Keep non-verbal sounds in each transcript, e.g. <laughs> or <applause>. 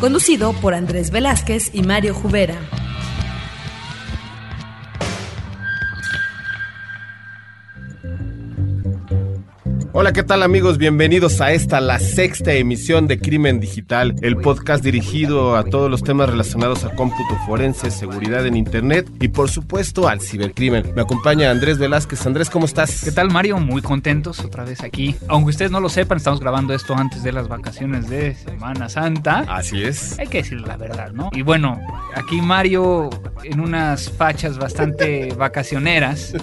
Conducido por Andrés Velázquez y Mario Jubera. Hola, ¿qué tal amigos? Bienvenidos a esta, la sexta emisión de Crimen Digital, el podcast dirigido a todos los temas relacionados a cómputo forense, seguridad en Internet y por supuesto al cibercrimen. Me acompaña Andrés Velázquez. Andrés, ¿cómo estás? ¿Qué tal Mario? Muy contentos otra vez aquí. Aunque ustedes no lo sepan, estamos grabando esto antes de las vacaciones de Semana Santa. Así es. Hay que decir la verdad, ¿no? Y bueno, aquí Mario en unas fachas bastante <laughs> vacacioneras.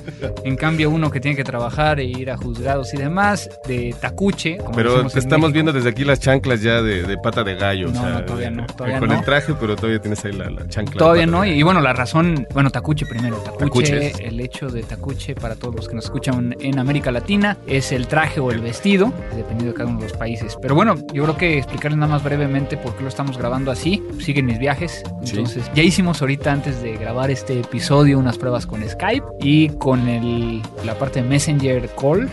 En cambio, uno que tiene que trabajar e ir a juzgados y demás de tacuche. Como Pero te estamos viendo desde aquí las chanclas ya de, de pata de gallo. No, o sea, no, todavía no, todavía con no. el traje, pero todavía tienes ahí la, la chancla. Todavía no, y, bueno, la razón, bueno, Tacuche primero. Tacuche, Tacuches. el hecho de Tacuche para todos los que nos escuchan en América Latina es el traje o el vestido, dependiendo de cada uno de los países. Pero bueno, yo creo que explicarles nada más brevemente por qué lo estamos grabando así. Siguen mis viajes. Sí. Entonces, ya hicimos ahorita antes de grabar este episodio unas pruebas con Skype y con el, la parte de Messenger Call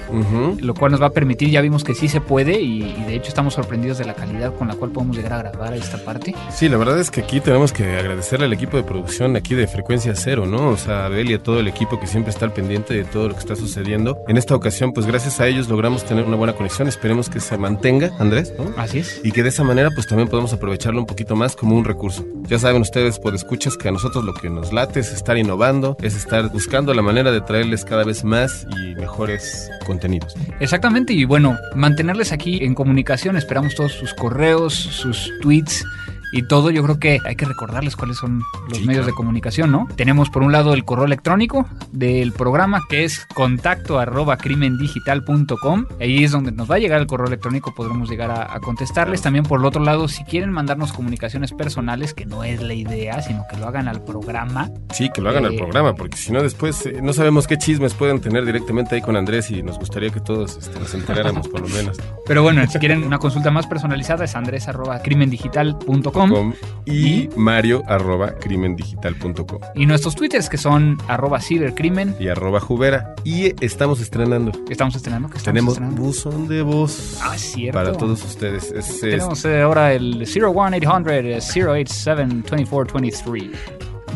lo cual nos va a permitir, ya vimos que sí se puede y, y de hecho estamos sorprendidos de la calidad con la cual podemos llegar a grabar esta parte. Sí, la verdad es que aquí tenemos que agradecerle al equipo de producción aquí de Frecuencia Cero, ¿no? O sea, a Abel y a todo el equipo que siempre está al pendiente de todo lo que está sucediendo. En esta ocasión, pues gracias a ellos logramos tener una buena conexión. Esperemos que se mantenga, Andrés, ¿no? Así es. Y que de esa manera, pues también podemos aprovecharlo un poquito más como un recurso. Ya saben ustedes, por escuchas, que a nosotros lo que nos late es estar innovando, es estar buscando la manera de traerles cada vez más y mejores contenidos. Exactamente, y bueno, mantenerles aquí en comunicación, esperamos todos sus correos, sus tweets. Y todo, yo creo que hay que recordarles cuáles son los Sí, medios claro. de comunicación, ¿no? Tenemos por un lado el correo electrónico del programa, que es contacto arroba crimendigital.com. Ahí es donde nos va a llegar el correo electrónico, podremos llegar a, a contestarles. También por el otro lado, si quieren mandarnos comunicaciones personales, que no es la idea, sino que lo hagan al programa, Sí, que lo hagan al Eh, programa, porque si no después eh, no sabemos qué chismes pueden tener directamente ahí con Andrés y nos gustaría que todos este, nos enteráramos por lo menos. Pero bueno, si quieren una consulta más personalizada es andres.crimendigital.com Com y mario arroba crimendigital.com y nuestros twitters que son arroba cibercrimen. y arroba jubera. Y estamos estrenando. estamos estrenando? que estamos Tenemos estrenando? buzón de voz Ah, cierto. para todos ustedes. Es- es- Tenemos eh, ahora el 01800 087 2423.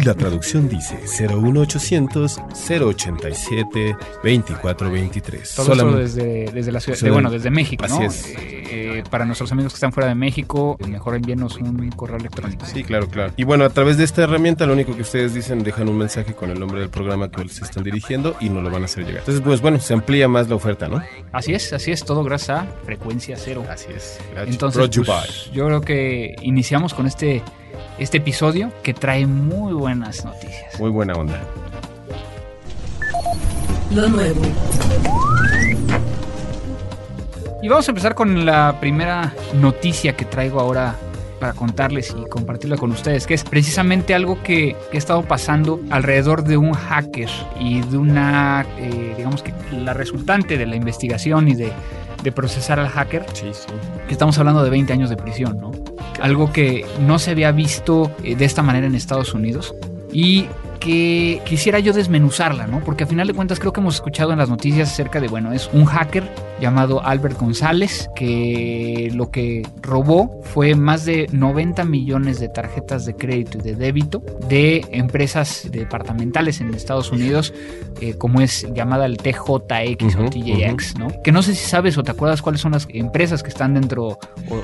La traducción dice 01800 087 2423. Todo esto desde, desde la ciudad, de, bueno, desde México, Así ¿no? es. Eh, eh, para nuestros amigos que están fuera de México, mejor envíenos un correo electrónico. Sí, claro, claro. Y bueno, a través de esta herramienta, lo único que ustedes dicen, dejan un mensaje con el nombre del programa que se están dirigiendo y nos lo van a hacer llegar. Entonces, pues bueno, se amplía más la oferta, ¿no? Así es, así es, todo gracias a Frecuencia Cero. Así es. Entonces, Brought you pues, yo creo que iniciamos con este, este episodio que trae muy buenas noticias. Muy buena onda. Lo nuevo. Y vamos a empezar con la primera noticia que traigo ahora para contarles y compartirla con ustedes, que es precisamente algo que, que ha estado pasando alrededor de un hacker y de una, eh, digamos que la resultante de la investigación y de, de procesar al hacker, Sí, sí. que estamos hablando de 20 años de prisión, ¿no? Algo que no se había visto eh, de esta manera en Estados Unidos y que quisiera yo desmenuzarla, ¿no? Porque a final de cuentas creo que hemos escuchado en las noticias acerca de, bueno, es un hacker llamado Albert González que lo que robó fue más de 90 millones de tarjetas de crédito y de débito de empresas departamentales en Estados Unidos, eh, como es llamada el TJX o Ujú, TJX, ¿no? Que no sé si sabes o te acuerdas cuáles son las empresas que están dentro o,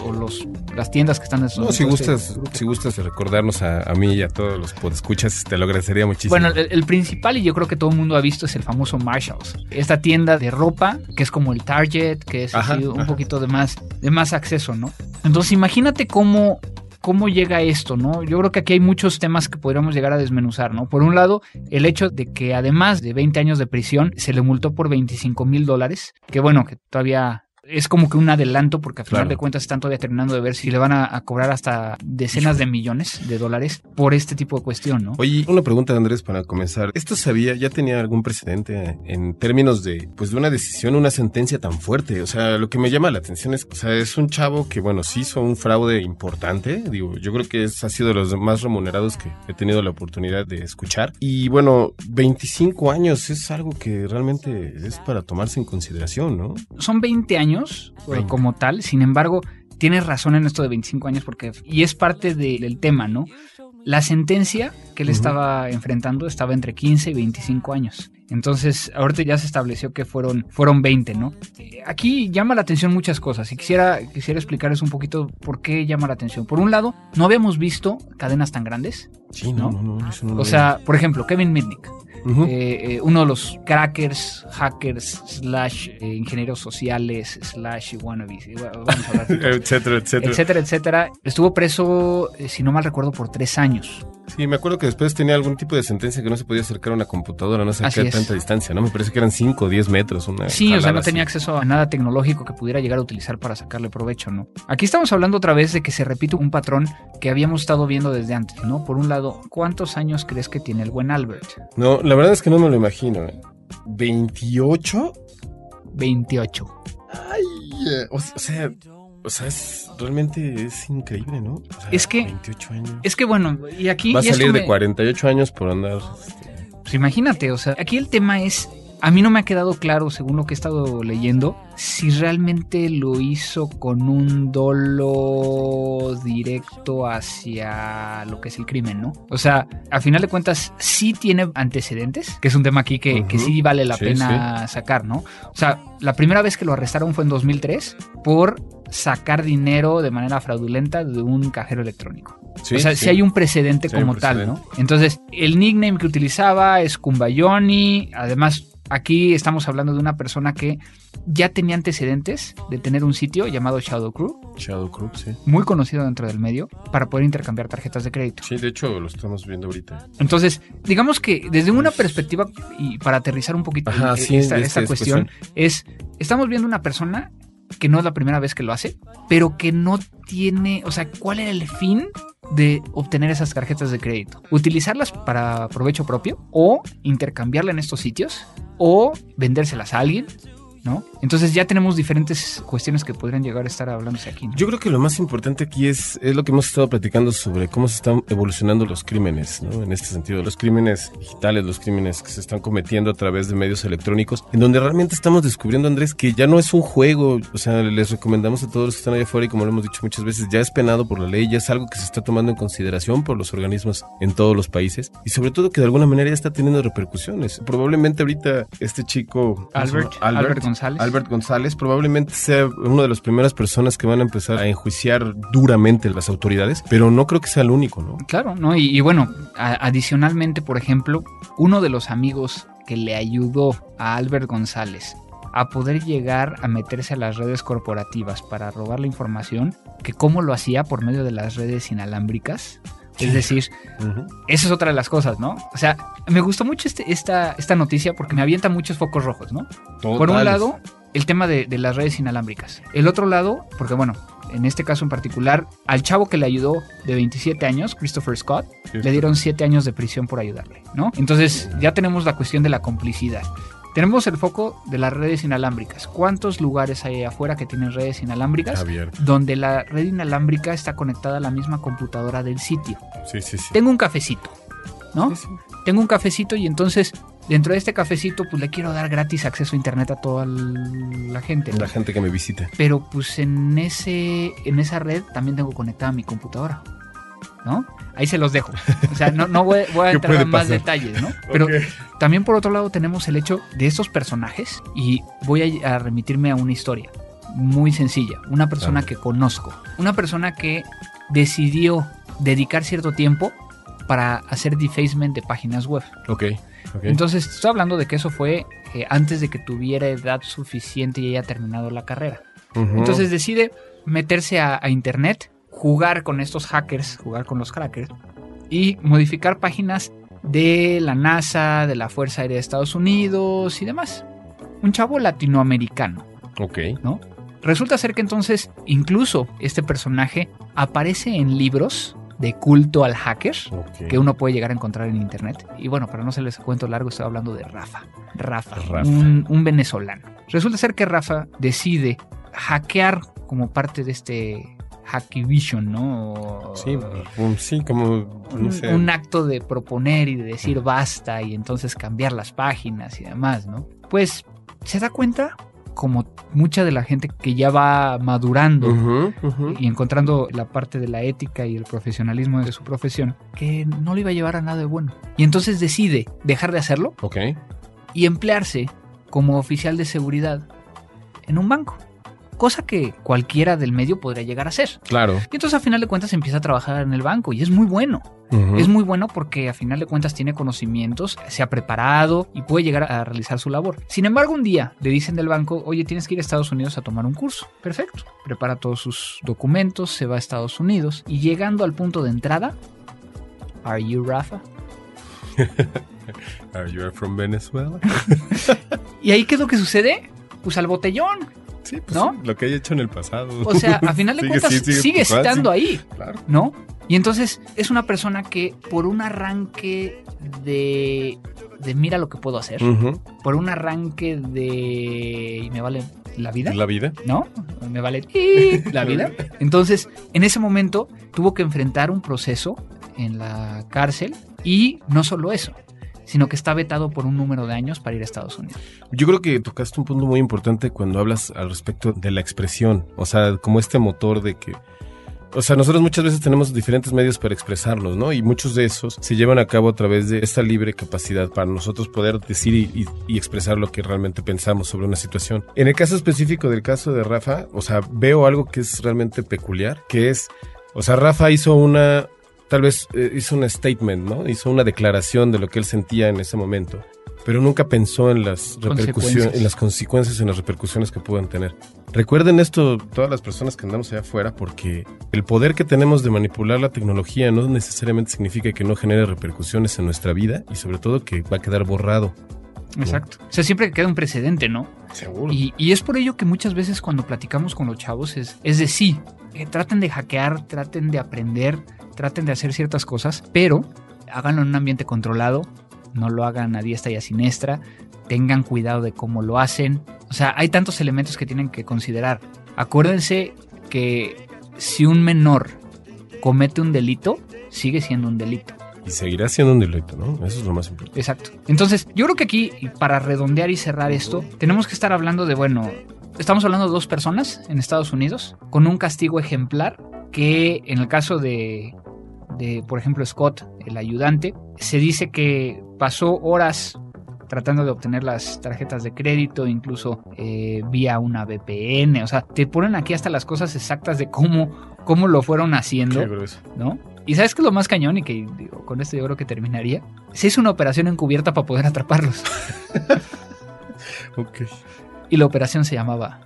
o los, las tiendas que están dentro. No, si este gustas, grupo. si gustas recordarnos a, a mí y a todos los podescuchas, te lo agradecería muchísimo. Bueno, el, el principal y yo creo que todo el mundo ha visto es el famoso Marshalls. Esta tienda de ropa que es como el Target, que es Ajá, así un ajá. poquito de más, de más acceso, ¿no? Entonces imagínate cómo, cómo llega esto, ¿no? Yo creo que aquí hay muchos temas que podríamos llegar a desmenuzar, ¿no? Por un lado, el hecho de que además de 20 años de prisión, se le multó por 25 mil dólares, que bueno, que todavía es como que un adelanto porque al final Claro. de cuentas están todavía terminando de ver si le van a, a cobrar hasta decenas de millones de dólares por este tipo de cuestión, ¿no? Oye, una pregunta, Andrés, para comenzar. ¿Esto sabía, ya tenía algún precedente en términos de, pues, de una decisión, una sentencia tan fuerte? O sea, lo que me llama la atención es, o sea, es un chavo que, bueno, sí hizo un fraude importante. Digo, yo creo que es, ha sido de los más remunerados que he tenido la oportunidad de escuchar. Y bueno, 25 años es algo que realmente es para tomarse en consideración, ¿no? Son 20 años eh, 20. como tal, sin embargo, tienes razón en esto de 25 años porque, y es parte de- del tema, ¿no? La sentencia que él estaba enfrentando estaba entre 15 y 25 años. Entonces, ahorita ya se estableció que fueron, fueron 20, ¿no? Aquí llama la atención muchas cosas y quisiera, quisiera explicarles un poquito por qué llama la atención. Por un lado, no habíamos visto cadenas tan grandes. Sí, no, ¿No? no, no, eso O sea, por ejemplo, Kevin Mitnick, eh, eh, uno de los crackers, hackers, slash eh, ingenieros sociales, slash wannabes, <laughs> etcétera, etcétera. etcétera, etcétera. Estuvo preso, si no mal recuerdo, por tres años. Sí, me acuerdo que después tenía algún tipo de sentencia que no se podía acercar a una computadora, no qué es. tanta distancia, ¿no? Me parece que eran 5 o 10 metros. Una Sí, o sea, no así. tenía acceso a nada tecnológico que pudiera llegar a utilizar para sacarle provecho, ¿no? Aquí estamos hablando otra vez de que se repite un patrón que habíamos estado viendo desde antes, ¿no? Por un lado, ¿cuántos años crees que tiene el buen Albert? No, la verdad es que no me lo imagino. ¿eh? ¿28? 28. Ay, eh, o sea, o sea, es, realmente es increíble, ¿no? O sea, Es que- 28 años. Es que bueno, y aquí... Va a salir de me- 48 años por andar. este, Pues imagínate, o sea, aquí el tema es, a mí no me ha quedado claro, según lo que he estado leyendo, si realmente lo hizo con un dolo directo hacia lo que es el crimen, ¿no? O sea, a final de cuentas, sí tiene antecedentes, que es un tema aquí que, sí vale la Sí, pena sacar, ¿no? O sea, la primera vez que lo arrestaron fue en 2003 por sacar dinero de manera fraudulenta de un cajero electrónico. sí, o sea, sí. si hay un precedente Sí hay un como tal. ¿no? Entonces, el nickname que utilizaba es Kumbayoni. Además, aquí estamos hablando de una persona que ya tenía antecedentes de tener un sitio llamado Shadow Crew, Shadow Crook, sí. muy conocido dentro del medio, para poder intercambiar tarjetas de crédito. Sí, de hecho lo estamos viendo ahorita. Entonces, digamos que desde una perspectiva, y para aterrizar un poquito Ajá, sí, esta, de esta esta cuestión, es, estamos viendo una persona que no es la primera vez que lo hace, pero que no tiene, o sea, ¿cuál era el fin de obtener esas tarjetas de crédito? ¿Utilizarlas para provecho propio o intercambiarla en estos sitios o vendérselas a alguien? ¿No? Entonces ya tenemos diferentes cuestiones que podrían llegar a estar hablándose aquí. ¿no? Yo creo que lo más importante aquí es, es lo que hemos estado platicando sobre cómo se están evolucionando los crímenes, ¿no? En este sentido, los crímenes digitales, los crímenes que se están cometiendo a través de medios electrónicos, en donde realmente estamos descubriendo, Andrés, que ya no es un juego, o sea, les recomendamos a todos los que están allá afuera y como lo hemos dicho muchas veces, ya es penado por la ley, ya es algo que se está tomando en consideración por los organismos en todos los países y sobre todo que de alguna manera ya está teniendo repercusiones. Probablemente ahorita este chico, ¿cómo se llama? Albert, Albert González. Albert González probablemente sea una de las primeras personas que van a empezar a enjuiciar duramente las autoridades, pero no creo que sea el único, ¿no? Claro, ¿no? Y, y bueno, a- adicionalmente, por ejemplo, uno de los amigos que le ayudó a Albert González a poder llegar a meterse a las redes corporativas para robar la información, que cómo lo hacía por medio de las redes inalámbricas. Es decir, esa es otra de las cosas, ¿no? O sea, me gustó mucho este- esta, esta noticia porque me avienta muchos focos rojos, ¿no? Por un lado, el tema de, de las redes inalámbricas. El otro lado, porque bueno, en este caso en particular, al chavo que le ayudó de 27 años, Christopher Scott, le dieron 7 años de prisión por ayudarle, ¿no? Entonces ya tenemos la cuestión de la complicidad. Tenemos el foco de las redes inalámbricas. ¿Cuántos lugares hay afuera que tienen redes inalámbricas? Javier. Donde la red inalámbrica está conectada a la misma computadora del sitio. Sí, sí, sí. Tengo un cafecito, ¿no? Sí, sí. tengo un cafecito y entonces dentro de este cafecito pues le quiero dar gratis acceso a internet a toda la gente. ¿no? La gente que me visita. Pero pues en ese en esa red también tengo conectada mi computadora. ¿No? Ahí se los dejo. O sea, no, no voy, voy a <laughs> ¿Qué entrar en más pasar? detalles, ¿no? Pero también por otro lado tenemos el hecho de estos personajes y voy a, a remitirme a una historia muy sencilla. Una persona Claro. que conozco. Una persona que decidió dedicar cierto tiempo para hacer defacement de páginas web. Ok, ok. Entonces, estoy hablando de que eso fue eh, antes de que tuviera edad suficiente y haya terminado la carrera. Entonces decide meterse a, a internet, jugar con estos hackers, jugar con los crackers y modificar páginas de la NASA, de la Fuerza Aérea de Estados Unidos y demás. Un chavo latinoamericano, Ok. ¿no? Resulta ser que entonces incluso este personaje aparece en libros de culto al hacker que uno puede llegar a encontrar en internet. Y bueno, para no hacerles cuento largo, estoy hablando de Rafa. Rafa, Rafa. Un, un venezolano. Resulta ser que Rafa decide hackear como parte de este Hackivision, ¿no? O- Sí, sí, como, no un, sé. un acto de proponer y de decir basta y entonces cambiar las páginas y demás, ¿no? Pues se da cuenta, como mucha de la gente que ya va madurando y encontrando la parte de la ética y el profesionalismo de su profesión, que no le iba a llevar a nada de bueno. Y entonces decide dejar de hacerlo y emplearse como oficial de seguridad en un banco. Cosa que cualquiera del medio podría llegar a hacer. Claro. Y entonces a final de cuentas empieza a trabajar en el banco y es muy bueno. Es muy bueno porque a final de cuentas tiene conocimientos, se ha preparado y puede llegar a realizar su labor. Sin embargo, un día le dicen del banco, oye, tienes que ir a Estados Unidos a tomar un curso. Perfecto. Prepara todos sus documentos, se va a Estados Unidos y llegando al punto de entrada, ¿Are you Rafa? <laughs> Are you from Venezuela? <laughs> ¿Y ahí qué es lo que sucede? Pues al botellón. Sí, pues ¿No? sí, lo que haya hecho en el pasado. O sea, a final <laughs> de Sigue, cuentas sí, sigue, sigue, estando ahí. Claro. ¿no? Y entonces es una persona que por un arranque de, de mira lo que puedo hacer, por un arranque de y me vale la vida, La vida. ¿no? Me vale la vida. <laughs> Entonces, en ese momento tuvo que enfrentar un proceso en la cárcel y no solo eso, sino que está vetado por un número de años para ir a Estados Unidos. Yo creo que tocaste un punto muy importante cuando hablas al respecto de la expresión. O sea, como este motor de que. O sea, nosotros muchas veces tenemos diferentes medios para expresarnos, ¿no? Y muchos de esos se llevan a cabo a través de esta libre capacidad para nosotros poder decir y, y- y expresar lo que realmente pensamos sobre una situación. En el caso específico del caso de Rafa, o sea, veo algo que es realmente peculiar, que es, o sea, Rafa hizo una, tal vez eh, hizo un statement, ¿no? Hizo una declaración de lo que él sentía en ese momento, pero nunca pensó en las repercusiones, Consecuencias. en las consecuencias, en las repercusiones que puedan tener. Recuerden esto todas las personas que andamos allá afuera, porque el poder que tenemos de manipular la tecnología no necesariamente significa que no genere repercusiones en nuestra vida y sobre todo que va a quedar borrado. Exacto. O sea, siempre queda un precedente, ¿no? Seguro. Y, y es por ello que muchas veces cuando platicamos con los chavos es, es de sí, eh, traten de hackear, traten de aprender, traten de hacer ciertas cosas, pero háganlo en un ambiente controlado, no lo hagan a diestra y a siniestra, tengan cuidado de cómo lo hacen. O sea, hay tantos elementos que tienen que considerar. Acuérdense que si un menor comete un delito, sigue siendo un delito. Y seguirá siendo un delito, ¿no? Eso es lo más importante. Exacto. Entonces, yo creo que aquí, para redondear y cerrar esto, tenemos que estar hablando de, bueno, estamos hablando de dos personas en Estados Unidos con un castigo ejemplar que en el caso de, de por ejemplo, Scott, el ayudante, se dice que pasó horas tratando de obtener las tarjetas de crédito, incluso eh, vía una VPN, o sea, te ponen aquí hasta las cosas exactas de cómo, cómo lo fueron haciendo. Qué grueso. ¿no? Y sabes que es lo más cañón y que digo, con esto yo creo que terminaría. Se hizo una operación encubierta para poder atraparlos. <laughs> Ok. Y la operación se llamaba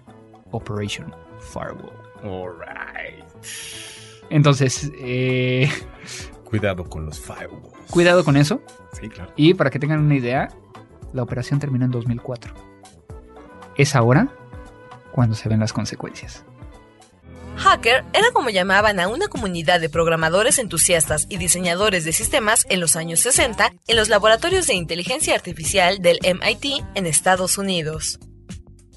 Operation Firewall. Alright. Entonces, eh, Cuidado con los firewalls. cuidado con eso. Sí, claro. Y para que tengan una idea, la operación terminó en 2004. Es ahora cuando se ven las consecuencias. Hacker era como llamaban a una comunidad de programadores entusiastas y diseñadores de sistemas en los años 60 en los laboratorios de inteligencia artificial del MIT en Estados Unidos.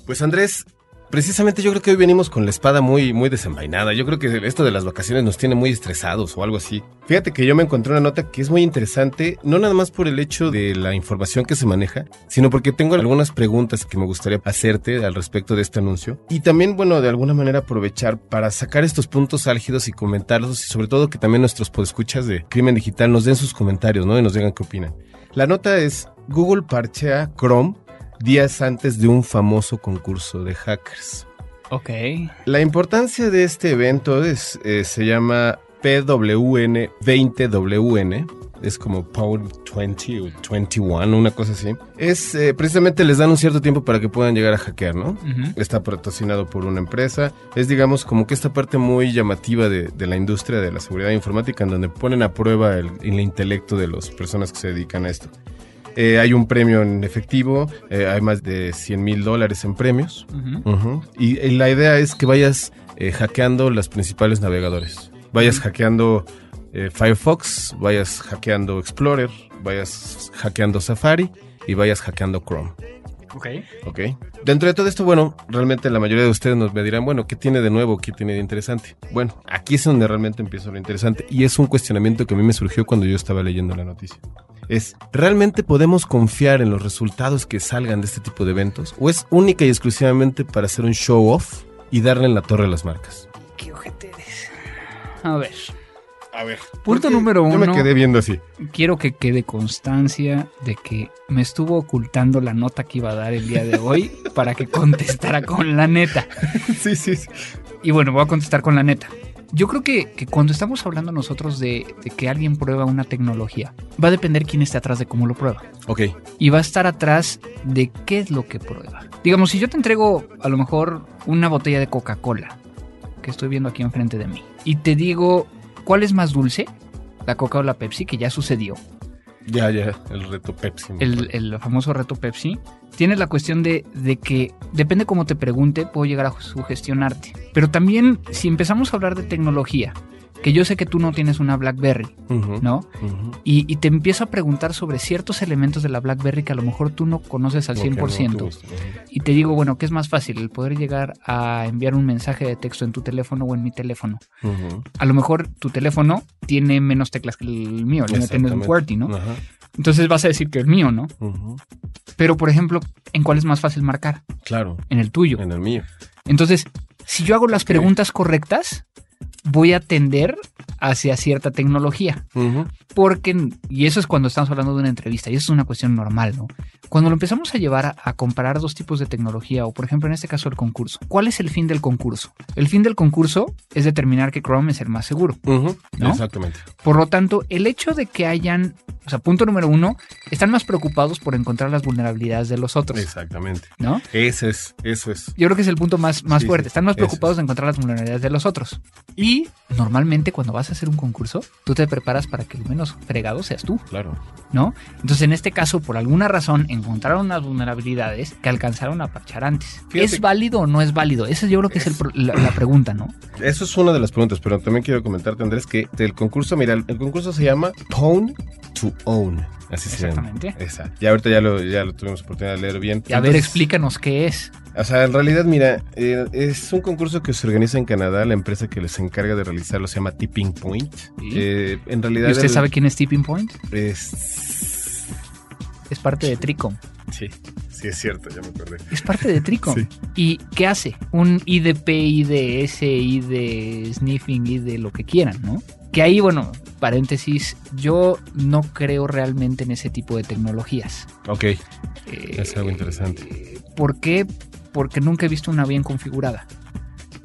Pues Andrés, precisamente yo creo que hoy venimos con la espada muy, muy desenvainada. Yo creo que esto de las vacaciones nos tiene muy estresados o algo así. Fíjate que yo me encontré una nota que es muy interesante, no nada más por el hecho de la información que se maneja, sino porque tengo algunas preguntas que me gustaría hacerte al respecto de este anuncio. Y también, bueno, de alguna manera aprovechar para sacar estos puntos álgidos y comentarlos y sobre todo que también nuestros podescuchas de Crimen Digital nos den sus comentarios, ¿no? Y nos digan qué opinan. La nota es Google parchea Chrome días antes de un famoso concurso de hackers. Ok. La importancia de este evento es, eh, se llama PWN 20WN. Es como Power 20 o 21, una cosa así. Es eh, precisamente les dan un cierto tiempo para que puedan llegar a hackear, ¿no? Está patrocinado por una empresa. Es, digamos, como que esta parte muy llamativa de, de la industria de la seguridad informática, en donde ponen a prueba el, el intelecto de las personas que se dedican a esto. Eh, hay un premio en efectivo, eh, hay más de 100 mil dólares en premios. Y, la idea es que vayas eh, hackeando los principales navegadores. Vayas hackeando Firefox, vayas hackeando Explorer, vayas hackeando Safari y vayas hackeando Chrome. Ok. ¿Ok? Dentro de todo esto, bueno, realmente la mayoría de ustedes nos me dirán, bueno, ¿qué tiene de nuevo? ¿Qué tiene de interesante? Bueno, aquí es donde realmente empieza lo interesante y es un cuestionamiento que a mí me surgió cuando yo estaba leyendo la noticia. Es, ¿realmente podemos confiar en los resultados que salgan de este tipo de eventos? ¿O es única y exclusivamente para hacer un show off y darle en la torre a las marcas? ¿Qué ojete eres? A ver, A ver. Punto número Yo me uno. quedé viendo así. quiero que quede constancia de que me estuvo ocultando la nota que iba a dar el día de hoy <laughs> para que contestara con la neta. <laughs> sí, sí, sí. Y bueno, voy a contestar con la neta. Yo creo que, que cuando estamos hablando nosotros de, de que alguien prueba una tecnología, va a depender quién esté atrás de cómo lo prueba. Ok. Y va a estar atrás de qué es lo que prueba. Digamos, si yo te entrego a lo mejor una botella de Coca-Cola, que estoy viendo aquí enfrente de mí, y te digo, ¿cuál es más dulce? La Coca o la Pepsi, que ya sucedió. Ya, ya, el reto Pepsi. el, el famoso reto Pepsi, tienes la cuestión de, de que depende cómo te pregunte, puedo llegar a sugestionarte. Pero también, si empezamos a hablar de tecnología, que yo sé que tú no tienes una BlackBerry, ¿no? Y, y te empiezo a preguntar sobre ciertos elementos de la BlackBerry que a lo mejor tú no conoces al Ok, no, 100%. tú gusta, ujú. y te digo, bueno, ¿qué es más fácil? El poder llegar a enviar un mensaje de texto en tu teléfono o en mi teléfono. A lo mejor tu teléfono tiene menos teclas que el mío, el mío tiene un. QWERTY, ¿no? Entonces vas a decir que el mío, ¿no? Pero, por ejemplo, ¿en cuál es más fácil marcar? Claro, En el tuyo. en el mío. Entonces, si yo hago las preguntas correctas, voy a tender hacia cierta tecnología. Porque, y eso es cuando estamos hablando de una entrevista, y eso es una cuestión normal, ¿no? Cuando lo empezamos a llevar a, a comparar dos tipos de tecnología, o por ejemplo en este caso el concurso, ¿cuál es el fin del concurso? El fin del concurso es determinar que Chrome es el más seguro. ¿No? Exactamente. Por lo tanto, el hecho de que hayan, o sea, punto número uno, están más preocupados por encontrar las vulnerabilidades de los otros, Exactamente. ¿no? Ese es, eso es. Yo creo que es el punto más, más Sí, fuerte. Están más preocupados de encontrar las vulnerabilidades de los otros. Y normalmente cuando vas a hacer un concurso, tú te preparas para que el menos fregado seas tú, Claro. ¿no? Entonces, en este caso, por alguna razón, encontraron unas vulnerabilidades que alcanzaron a parchar antes. Fíjate- ¿Es válido o no es válido? Esa yo creo que es, el la, la pregunta, ¿no? Eso es una de las preguntas, pero también quiero comentarte, Andrés, que el concurso, mira, el, concurso se llama Pwn to Own. Así se llama. Exactamente. Exacto. Ya ahorita ya lo, ya lo tuvimos oportunidad de leer bien. Y a ver, explícanos qué es. O sea, en realidad, mira, eh, es un concurso que se organiza en Canadá. La empresa que les encarga de realizarlo se llama Tipping Point. Sí. Eh, en realidad. ¿Y usted el- sabe quién es Tipping Point? es- Es parte de Tricom. Sí, sí, es cierto, ya me acordé. Es parte de Tricom. Sí. ¿Y qué hace? Un IDP, IDS, ID Sniffing, ID lo que quieran, ¿no? Que ahí, bueno, paréntesis, yo no creo realmente en ese tipo de tecnologías. Ok, Eh, es algo interesante. ¿Por qué? Porque nunca he visto una bien configurada.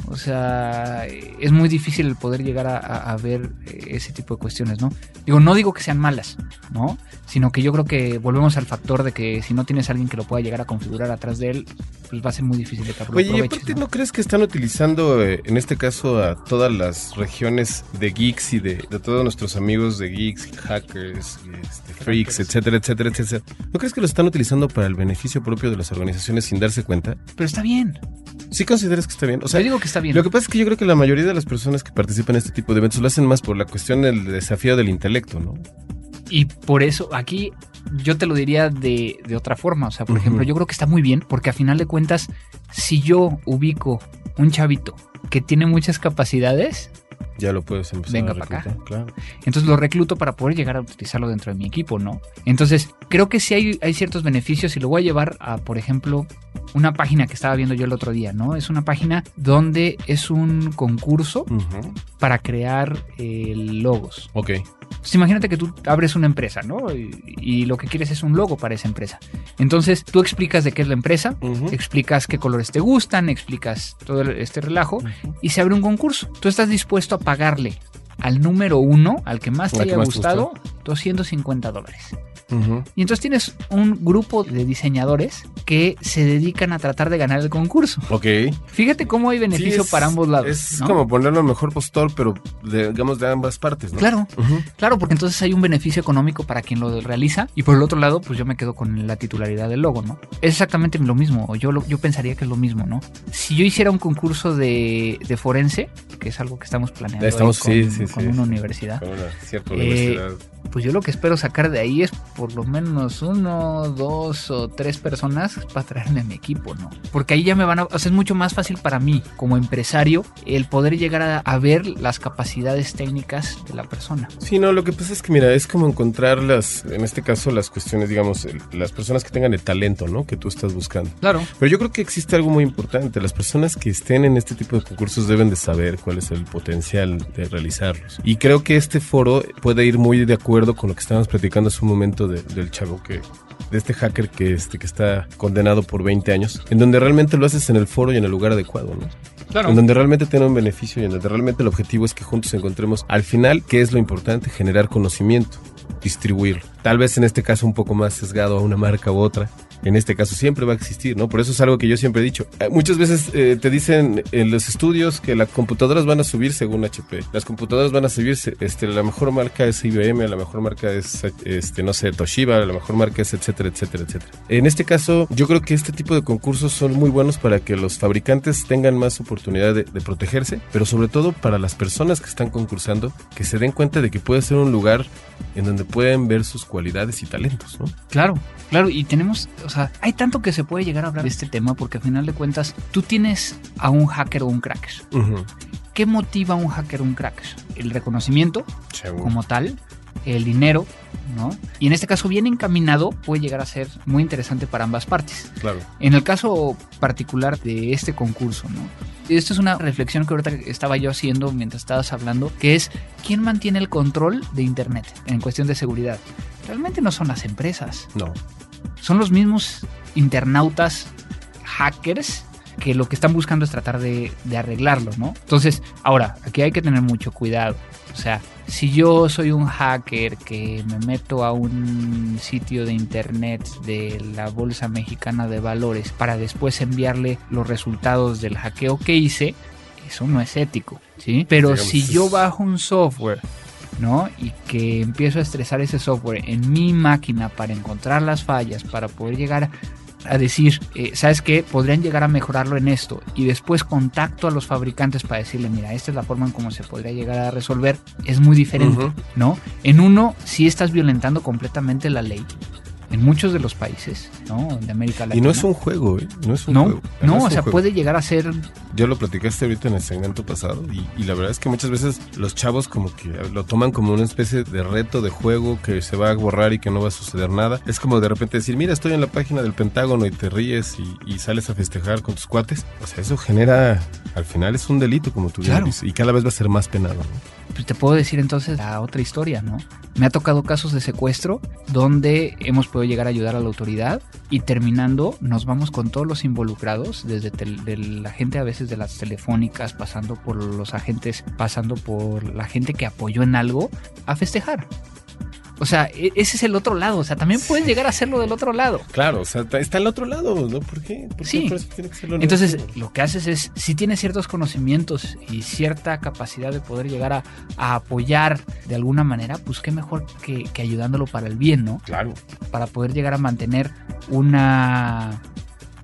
O sea, es muy difícil el poder llegar a, a- a ver eh, ese tipo de cuestiones, ¿no? Digo, no digo que sean malas, ¿no? Sino que yo creo que volvemos al factor de que si no tienes a alguien que lo pueda llegar a configurar atrás de él, pues va a ser muy difícil de que Oye, y aparte, ¿no? ¿no crees que están utilizando, eh, en este caso, a todas las regiones de geeks y de, de todos nuestros amigos de geeks, hackers, este, freaks, etcétera, etcétera, etcétera? ¿No crees que lo están utilizando para el beneficio propio de las organizaciones sin darse cuenta? Pero está bien. ¿Sí consideras que está bien? O sea, yo digo que está bien. Lo que pasa es que yo creo que la mayoría de las personas que participan en este tipo de eventos lo hacen más por la cuestión del desafío del intelecto, ¿no? Y por eso, aquí yo te lo diría de, de otra forma. O sea, por ejemplo, yo creo que está muy bien porque a final de cuentas, si yo ubico un chavito que tiene muchas capacidades, Ya lo puedes empezar Venga a pa' acá. reclutar, Claro. entonces lo recluto para poder llegar a utilizarlo dentro de mi equipo, ¿no? Entonces, creo que sí hay, hay ciertos beneficios y lo voy a llevar a, por ejemplo, una página que estaba viendo yo el otro día, ¿no? Es una página donde es un concurso. Para crear eh, logos. Ok. Imagínate que tú abres una empresa, ¿no? Y, y lo que quieres es un logo para esa empresa. Entonces tú explicas de qué es la empresa, explicas qué colores te gustan, explicas todo este relajo y se abre un concurso. Tú estás dispuesto a pagarle al número uno, al que más te haya gustado, 250 dólares. Y entonces tienes un grupo de diseñadores que se dedican a tratar de ganar el concurso. Ok. Fíjate cómo hay beneficio Sí, es- para ambos lados. Es ¿no? como ponerlo al mejor postor, pero de- digamos de ambas partes, ¿no? Claro, claro, porque entonces hay un beneficio económico para quien lo realiza y por el otro lado, pues yo me quedo con la titularidad del logo, ¿no? Es exactamente lo mismo, o yo, lo- yo pensaría que es lo mismo, ¿no? Si yo hiciera un concurso de, de forense, que es algo que estamos planeando Estamos- con, sí, sí, con una universidad, Con una cierta Eh, universidad. Pues yo lo que espero sacar de ahí es por lo menos uno, dos o tres personas para traerme a mi equipo, ¿no? Porque ahí ya me van a... O sea, es mucho más fácil para mí, como empresario, el poder llegar a, a ver las capacidades técnicas de la persona. Sí, no, lo que pasa es que, mira, es como encontrar las, en este caso, las cuestiones, digamos, las personas que tengan el talento, ¿no? Que tú estás buscando. Claro. Pero yo creo que existe algo muy importante. Las personas que estén en este tipo de concursos deben de saber cuál es el potencial de realizarlos. Y creo que este foro puede ir muy de acuerdo con lo que estábamos platicando hace un momento de- del chavo que de este hacker que este que está condenado por 20 años, en donde realmente lo haces en el foro y en el lugar adecuado, ¿no? Claro. En donde realmente tiene un beneficio y en donde realmente el objetivo es que juntos encontremos al final, ¿qué es lo importante? Generar conocimiento, distribuirlo. Tal vez en este caso un poco más sesgado a una marca u otra. En este caso siempre va a existir, ¿no? Por eso es algo que yo siempre he dicho. Eh, Muchas veces eh, te dicen en los estudios que las computadoras van a subir según HP. Las computadoras van a subir, este, la mejor marca es IBM, la mejor marca es, este, no sé, Toshiba, la mejor marca es etcétera, etcétera, etcétera. En este caso, yo creo que este tipo de concursos son muy buenos para que los fabricantes tengan más oportunidad de, de protegerse, pero sobre todo para las personas que están concursando, que se den cuenta de que puede ser un lugar en donde pueden ver sus cualidades y talentos, ¿no? Claro, claro, y tenemos, o sea, hay tanto que se puede llegar a hablar de este tema porque al final de cuentas tú tienes a un hacker o un cracker. ¿Qué motiva a un hacker o un cracker? El reconocimiento como tal, el dinero, ¿no? Y en este caso bien encaminado puede llegar a ser muy interesante para ambas partes. Claro. En el caso particular de este concurso, ¿no? Esto es una reflexión que ahorita estaba yo haciendo mientras estabas hablando, que es quién mantiene el control de Internet en cuestión de seguridad. Realmente no son las empresas, No. Son los mismos internautas hackers que lo que están buscando es tratar de, de arreglarlo, ¿no? Entonces, ahora, aquí hay que tener mucho cuidado. O sea, si yo soy un hacker que me meto a un sitio de internet de la Bolsa Mexicana de Valores para después enviarle los resultados del hackeo que hice, eso no es ético, ¿sí? Pero si yo bajo un software ¿no? Y que empiezo a estresar ese software en mi máquina para encontrar las fallas, para poder llegar a decir, eh, ¿sabes qué? Podrían llegar a mejorarlo en esto. Y después contacto a los fabricantes para decirle, mira, esta es la forma en cómo se podría llegar a resolver. Es muy diferente. ¿no? En uno, sí estás violentando completamente la ley. En muchos de los países, ¿no? De América Latina. Y no es un juego, ¿eh? No es un No, juego. no, o sea, juego. puede llegar a ser Yo lo platicaste ahorita en el segmento pasado y, y la verdad es que muchas veces los chavos como que lo toman como una especie de reto de juego que se va a borrar y que no va a suceder nada. Es como de repente decir, mira, estoy en la página del Pentágono y te ríes y, y sales a festejar con tus cuates. O sea, eso genera, al final es un delito como tú Claro. dices, y cada vez va a ser más penado. ¿no? Pues te puedo decir entonces la otra historia, ¿no? Me ha tocado casos de secuestro donde hemos podido llegar a ayudar a la autoridad y terminando nos vamos con todos los involucrados, desde de la gente a veces de las telefónicas, pasando por los agentes, pasando por la gente que apoyó en algo, a festejar. O sea, e- ese es el otro lado. O sea, también puedes llegar a hacerlo del otro lado. Claro, o sea, está al otro lado, ¿no? ¿Por qué? ¿Por Sí. tiene que ser lo Entonces, lo que haces es, si tienes ciertos conocimientos y cierta capacidad de poder llegar a, a apoyar de alguna manera, pues qué mejor que, que ayudándolo para el bien, ¿no? Claro. Para poder llegar a mantener una,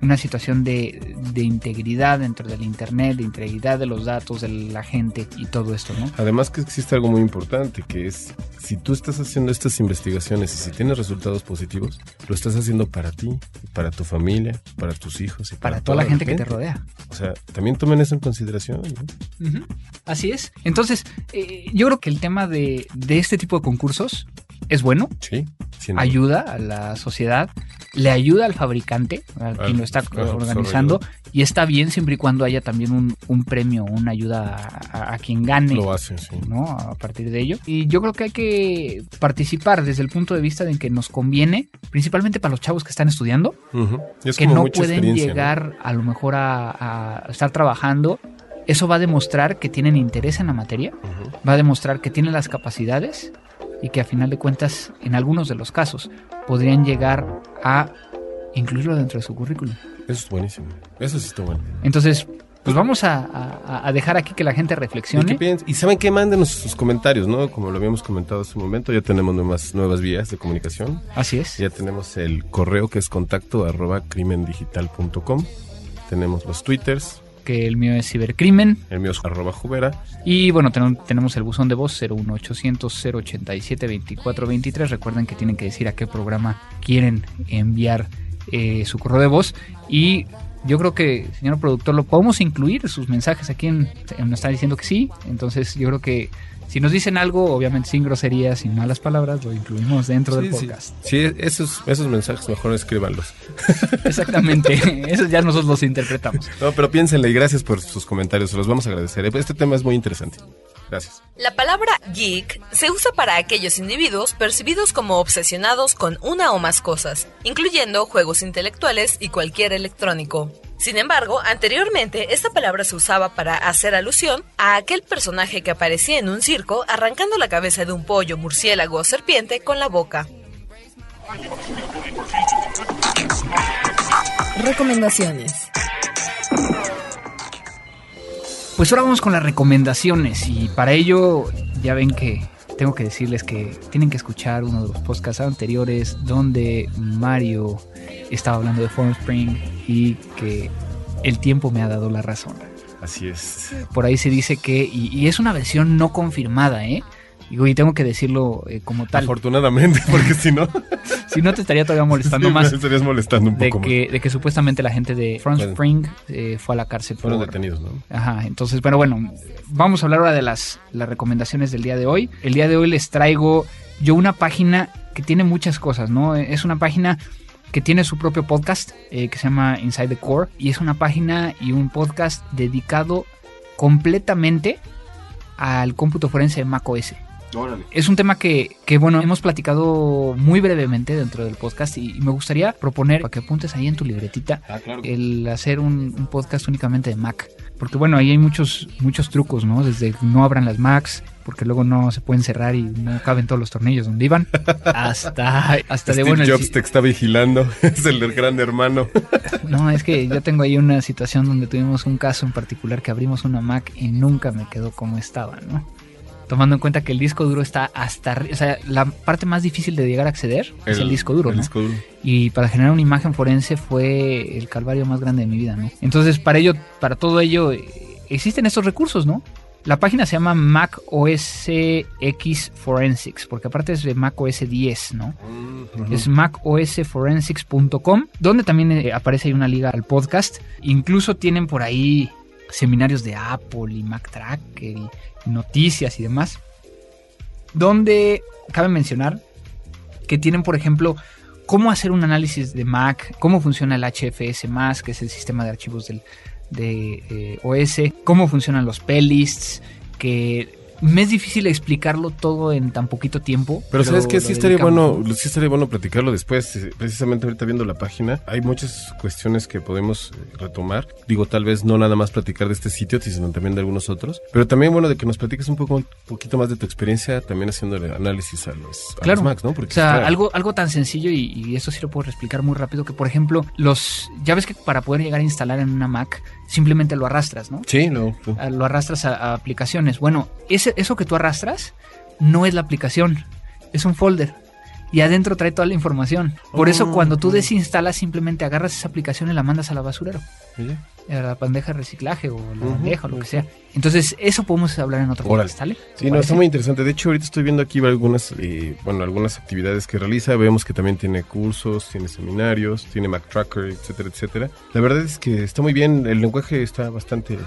una situación de, de integridad dentro del Internet, de integridad de los datos de la gente y todo esto, ¿no? Además que existe algo muy importante, que es si tú estás haciendo estas investigaciones y si tienes resultados positivos, lo estás haciendo para ti, para tu familia, para tus hijos y para, Para toda la gente que te rodea. O sea, también tomen eso en consideración. ¿no? Así es. Entonces, eh, yo creo que el tema de, de este tipo de concursos es bueno, Sí. ayuda a la sociedad, le ayuda al fabricante, a Al- quien lo está organizando, y está bien siempre y cuando haya también un, un premio, una ayuda a, quien gane. Lo hacen, sí. ¿no? A partir de ello. Y yo creo que hay que participar desde el punto de vista de que nos conviene, principalmente para los chavos que están estudiando, es que no pueden llegar a lo mejor a, a estar trabajando. Eso va a demostrar que tienen interés en la materia, va a demostrar que tienen las capacidades y que a final de cuentas, en algunos de los casos, podrían llegar a incluirlo dentro de su currículum. Eso es buenísimo. Eso sí está bueno. Entonces, pues vamos a, a- a dejar aquí que la gente ¿Y, reflexione. qué piensan? y saben qué, mándenos sus comentarios, ¿no? Como lo habíamos comentado hace un momento, ya tenemos nuevas, nuevas vías de comunicación. Así es. Ya tenemos el correo que es contacto arroba crimendigital.com. Tenemos los twitters, Que el mío es cibercrimen. el mío es arroba jubera. Y bueno, ten- tenemos el buzón de voz 01800 087 2423. Recuerden que tienen que decir a qué programa quieren enviar eh, su correo de voz. Y yo creo que, señor productor, lo podemos incluir sus mensajes aquí en, nos está diciendo que sí. Entonces yo creo que si nos dicen algo, obviamente sin groserías, sin malas palabras, lo incluimos dentro del Sí, podcast. Sí, esos, esos mensajes mejor escríbanlos. <laughs> Exactamente. Eso ya nosotros los interpretamos. No, pero piénsenle y gracias por sus comentarios, se los vamos a agradecer. Este tema es muy interesante. Gracias. La palabra geek se usa para aquellos individuos percibidos como obsesionados con una o más cosas, incluyendo juegos intelectuales y cualquier electrónico. Sin embargo, anteriormente esta palabra se usaba para hacer alusión a aquel personaje que aparecía en un circo arrancando la cabeza de un pollo, murciélago o serpiente con la boca. Recomendaciones. Pues ahora vamos con las recomendaciones y para ello ya ven que tengo que decirles que tienen que escuchar uno de los podcasts anteriores donde Mario estaba hablando de Formspring y que el tiempo me ha dado la razón. Así es. Por ahí se dice que, y, y es una versión no confirmada, ¿eh? Digo, y tengo que decirlo eh, como tal. Afortunadamente, <laughs> porque si no, Si no te estaría todavía molestando sí, más me estarías molestando un de poco que, de que supuestamente la gente de Front Bueno. Spring eh, fue a la cárcel. Fueron por, detenidos, ¿no? Ajá, entonces, pero bueno, vamos a hablar ahora de las, las recomendaciones del día de hoy. El día de hoy les traigo yo una página que tiene muchas cosas, ¿no? Es una página que tiene su propio podcast eh, que se llama Inside the Core y es una página y un podcast dedicado completamente al cómputo forense de macOS. Órale. Es un tema que, que, bueno, hemos platicado muy brevemente dentro del podcast y, y me gustaría proponer para que apuntes ahí en tu libretita Ah, claro. el hacer un, un podcast únicamente de Mac. Porque bueno, ahí hay muchos, muchos trucos, ¿no? Desde no abran las Macs, porque luego no se pueden cerrar y no caben todos los tornillos donde iban, hasta, hasta de Steve bueno... el Jobs te está vigilando, <laughs> es el del gran hermano. No, es que yo tengo ahí una situación donde tuvimos un caso en particular que abrimos una Mac y nunca me quedó como estaba, ¿no? Tomando en cuenta que el disco duro está hasta arriba, o sea, la parte más difícil de llegar a acceder es el disco duro, el ¿no? disco duro. Y para generar una imagen forense fue el calvario más grande de mi vida, ¿no? Entonces, para ello, para todo ello, eh, existen estos recursos, ¿no? La página se llama Mac OS X Forensics, porque aparte es de Mac OS 10, ¿no? Es macosforensics.com, donde también eh, aparece ahí una liga al podcast. Incluso tienen por ahí seminarios de Apple y Mac Tracker y noticias y demás. Donde cabe mencionar que tienen, por ejemplo, cómo hacer un análisis de Mac, cómo funciona el HFS, que es el sistema de archivos del, de eh, OS, cómo funcionan los playlists, que me es difícil explicarlo todo en tan poquito tiempo. Pero sabes que sí estaría bueno, ¿no? sí estaría bueno platicarlo después, eh, precisamente ahorita viendo la página, hay muchas cuestiones que podemos eh, retomar. Digo, tal vez no nada más platicar de este sitio, sino también de algunos otros. Pero también bueno de que nos platiques un poco un poquito más de tu experiencia también haciendo el análisis a los, a Claro. los Macs, ¿no? Porque O sea, algo, algo tan sencillo y, y eso sí lo puedo explicar muy rápido, que por ejemplo, los ya ves que para poder llegar a instalar en una Mac, simplemente lo arrastras, ¿no? Sí, no. no. Ah, Lo arrastras a, a aplicaciones. Bueno, ese, eso que tú arrastras no es la aplicación, es un folder. Y adentro trae toda la información. Por eso Oh, cuando tú oh. desinstalas, simplemente agarras esa aplicación y la mandas a la basurero. A la bandeja de reciclaje o la Ujú, bandeja o lo que sea. Entonces, eso podemos hablar en otro podcast, ¿sale? Sí, no, está muy interesante. De hecho, ahorita estoy viendo aquí algunas, eh, bueno, algunas actividades que realiza. Vemos que también tiene cursos, tiene seminarios, tiene Mac Tracker, etcétera, etcétera. La verdad es que está muy bien. El lenguaje está bastante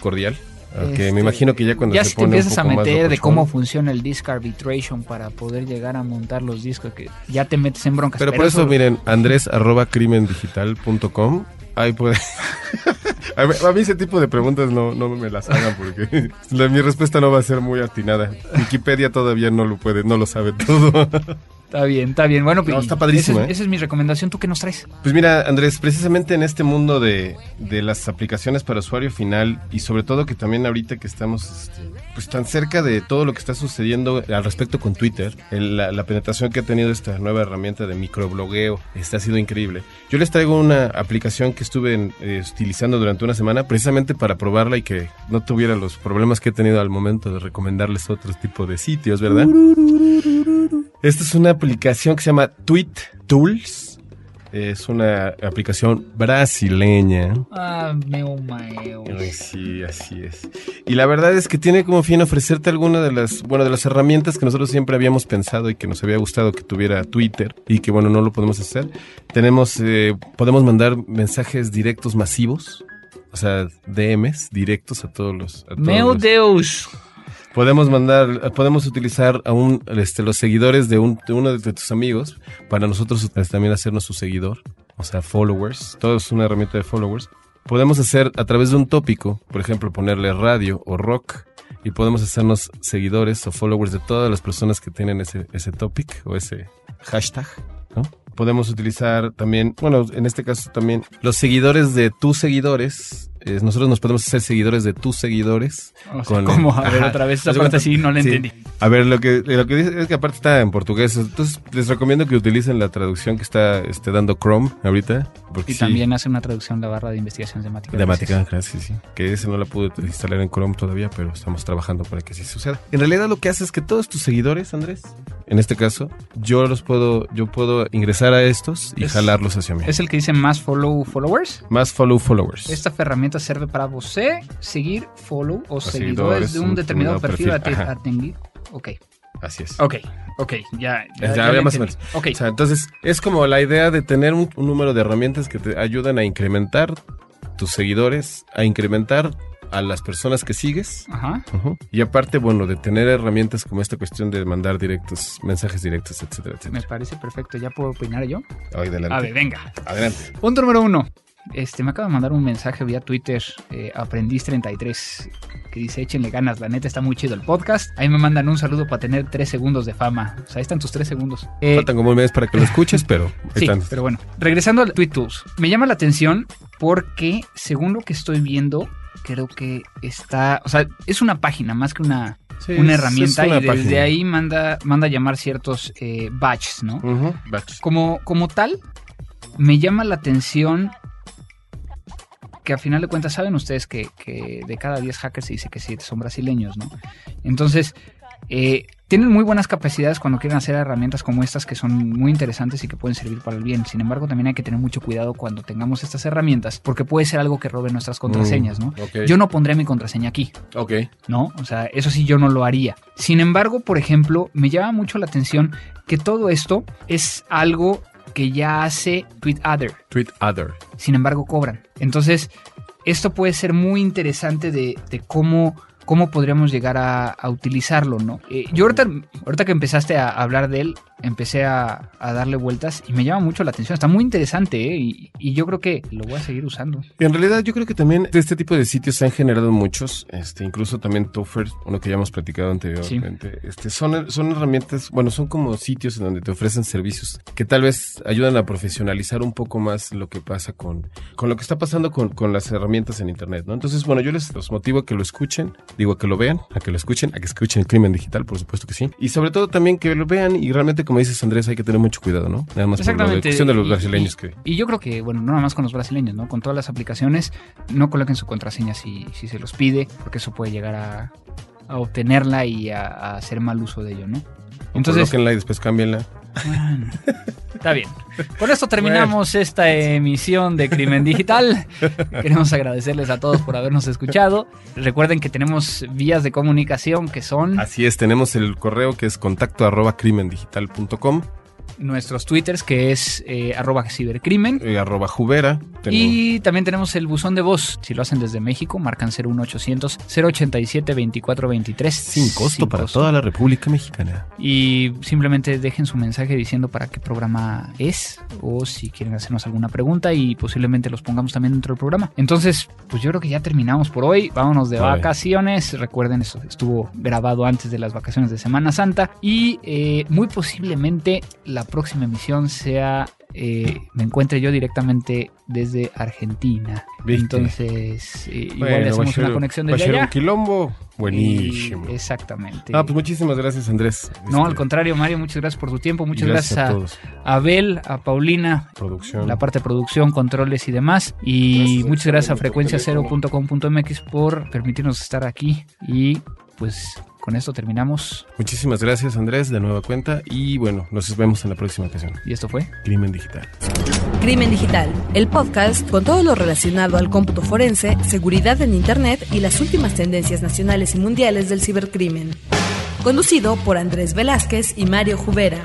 cordial. Aunque Este, me imagino que ya cuando ya se si te pone un empiezas a poco más meter de cómo funciona el disk arbitration para poder llegar a montar los discos, que ya te metes en broncas. Pero por eso, miren, andrés arroba crimendigital.com. Ahí puede. <laughs> a, mí, a mí ese tipo de preguntas no, no me las hagan porque <laughs> la- mi respuesta no va a ser muy atinada. Wikipedia todavía no lo puede, no lo sabe todo. <laughs> Está bien, está bien. Bueno, pues, No, está padrísimo, Esa es, ¿eh? esa es mi recomendación. ¿Tú qué nos traes? Pues mira, Andrés, precisamente en este mundo de, de las aplicaciones para usuario final y sobre todo que también ahorita que estamos este, pues tan cerca de todo lo que está sucediendo al respecto con Twitter, el- la, la penetración que ha tenido esta nueva herramienta de microblogueo, este ha sido increíble. Yo les traigo una aplicación que estuve en- eh, utilizando durante una semana precisamente para probarla y que no tuviera los problemas que he tenido al momento de recomendarles otro tipo de sitios, ¿verdad? Esta es una aplicación que se llama Tweet Tools. Es una aplicación brasileña. Ah. Ay, sí, así es. Y la verdad es que tiene como fin ofrecerte alguna de las, bueno, de las herramientas que nosotros siempre habíamos pensado y que nos había gustado que tuviera Twitter y que bueno, no lo podemos hacer. Tenemos, eh, podemos mandar mensajes directos masivos, o sea, DMs directos a todos los. A todos Meu los- Deus. Podemos mandar, podemos utilizar a un, este, los seguidores de, un, de uno de tus amigos para nosotros pues, también hacernos su seguidor, o sea, followers. Todo es una herramienta de followers. Podemos hacer a través de un tópico, por ejemplo, ponerle radio o rock y podemos hacernos seguidores o followers de todas las personas que tienen ese, ese topic o ese hashtag. Podemos utilizar también, bueno, en este caso también los seguidores de tus seguidores. Eh, nosotros nos podemos hacer seguidores de tus seguidores. O sea, ¿Cómo? A ver, Ajá. otra vez esa de parte sí, no la sí. entendí. A ver, lo que, lo que dice es que aparte está en portugués. Entonces, les recomiendo que utilicen la traducción que está este, dando Chrome ahorita. Porque Y sí, también hace una traducción la barra de investigación temática. de Matica, gracias, sí. Que ese no la pude instalar en Chrome todavía, pero estamos trabajando para que sí suceda. En realidad lo que hace es que todos tus seguidores, Andrés, en este caso, yo los puedo, yo puedo ingresar a estos y Es- jalarlos hacia mí. Es el que dice más follow followers. Más follow followers. Esta herramienta serve para vos seguir, follow o seguidores seguidores de un determinado perfil, perfil, a atender. Ok, Así es. ok, ok, ya. Ya, Ya, ya más o entendí. Ok, O sea, entonces es como la idea de tener un, un número de herramientas que te ayudan a incrementar tus seguidores, a incrementar a las personas que sigues. ajá. Y aparte, bueno, de tener herramientas como esta cuestión de mandar directos, mensajes directos, etcétera, Me etcétera. parece perfecto. ¿Ya puedo opinar yo? Adelante. A ver, venga. Adelante. Punto número uno. Este, me acaba de mandar un mensaje vía Twitter, eh, Aprendiz33, que dice, échenle ganas, la neta está muy chido el podcast. Ahí me mandan un saludo para tener tres segundos de fama. O sea, ahí están tus tres segundos. Eh, Faltan como un mes para que lo escuches, pero ahí <laughs> Sí, están. pero bueno, regresando al Tweet Tools, me llama la atención porque según lo que estoy viendo, creo que está, o sea, es una página más que una, Sí, una herramienta una y desde página. ahí manda, manda a llamar ciertos eh, batches, ¿no? Batch. Como, como tal, me llama la atención que a final de cuentas saben ustedes que, que de cada 10 hackers se dice que 7 son brasileños, ¿no? Entonces, eh, tienen muy buenas capacidades cuando quieren hacer herramientas como estas que son muy interesantes y que pueden servir para el bien. Sin embargo, también hay que tener mucho cuidado cuando tengamos estas herramientas porque puede ser algo que robe nuestras contraseñas, ¿no? Mm, ok. Yo no pondré mi contraseña aquí. Ok. ¿no? O sea, eso sí yo no lo haría. Sin embargo, por ejemplo, me llama mucho la atención que todo esto es algo que ya hace TweetAdder. Tweet other. Sin embargo, cobran. Entonces, esto puede ser muy interesante de, de cómo, cómo podríamos llegar a, a utilizarlo, ¿no? Eh, yo ahorita, ahorita que empezaste a hablar de él, empecé a, a darle vueltas y me llama mucho la atención. Está muy interesante, ¿eh? Y, y yo creo que lo voy a seguir usando. En realidad yo creo que también de este tipo de sitios se han generado muchos, este, incluso también Toffer, uno que ya hemos platicado anteriormente, este, son, son herramientas, bueno, son como sitios en donde te ofrecen servicios que tal vez ayudan a profesionalizar un poco más lo que pasa con, con lo que está pasando con, con las herramientas en Internet, ¿no? Entonces, bueno, yo les los motivo a que lo escuchen, digo a que lo vean, a que lo escuchen, a que escuchen el crimen digital, por supuesto que sí, y sobre todo también que lo vean y realmente, como dices Andrés, hay que tener mucho cuidado, ¿no? Nada más por la cuestión de los Y- brasileños y- que... Y yo creo que, bueno, no nada más con los brasileños, ¿no? Con todas las aplicaciones, no coloquen su contraseña si, si se los pide, porque eso puede llegar a, a obtenerla y a, a hacer mal uso de ello, ¿no? Entonces, Colóquenla y después cámbienla. bueno, <laughs> está bien. Con esto terminamos esta emisión de Crimen Digital. <laughs> Queremos agradecerles a todos por habernos escuchado. Recuerden que tenemos vías de comunicación que son... Así es, tenemos el correo que es contacto arroba crimendigital.com nuestros twitters que es eh, arroba cibercrimen. Eh, arroba jubera. Y también tenemos el buzón de voz. Si lo hacen desde México, marcan 01800 087 2423. Sin costo sin para costo. toda la República Mexicana. Y simplemente dejen su mensaje diciendo para qué programa es o si quieren hacernos alguna pregunta y posiblemente los pongamos también dentro del programa. Entonces, pues yo creo que ya terminamos por hoy. Vámonos de vacaciones. Recuerden, eso estuvo grabado antes de las vacaciones de Semana Santa y eh, muy posiblemente la próxima emisión sea eh, me encuentre yo directamente desde Argentina. ¿Viste? Entonces, eh, igual bueno, hacemos una conexión desde allá. un quilombo. Buenísimo. Y exactamente. Ah, pues muchísimas gracias, Andrés. No, este... al contrario, Mario, muchas gracias por tu tiempo. Muchas gracias, gracias a, a, Abel, a Paulina, producción. la parte de producción, controles y demás. Y gracias, muchas gracias a frecuenciacero.com.mx por permitirnos estar aquí. Y pues con esto terminamos. Muchísimas gracias Andrés, de nueva cuenta y bueno, nos vemos en la próxima ocasión. ¿Y esto fue? Crimen Digital. Crimen Digital, el podcast con todo lo relacionado al cómputo forense, seguridad en Internet y las últimas tendencias nacionales y mundiales del cibercrimen. Conducido por Andrés Velázquez y Mario Jubera.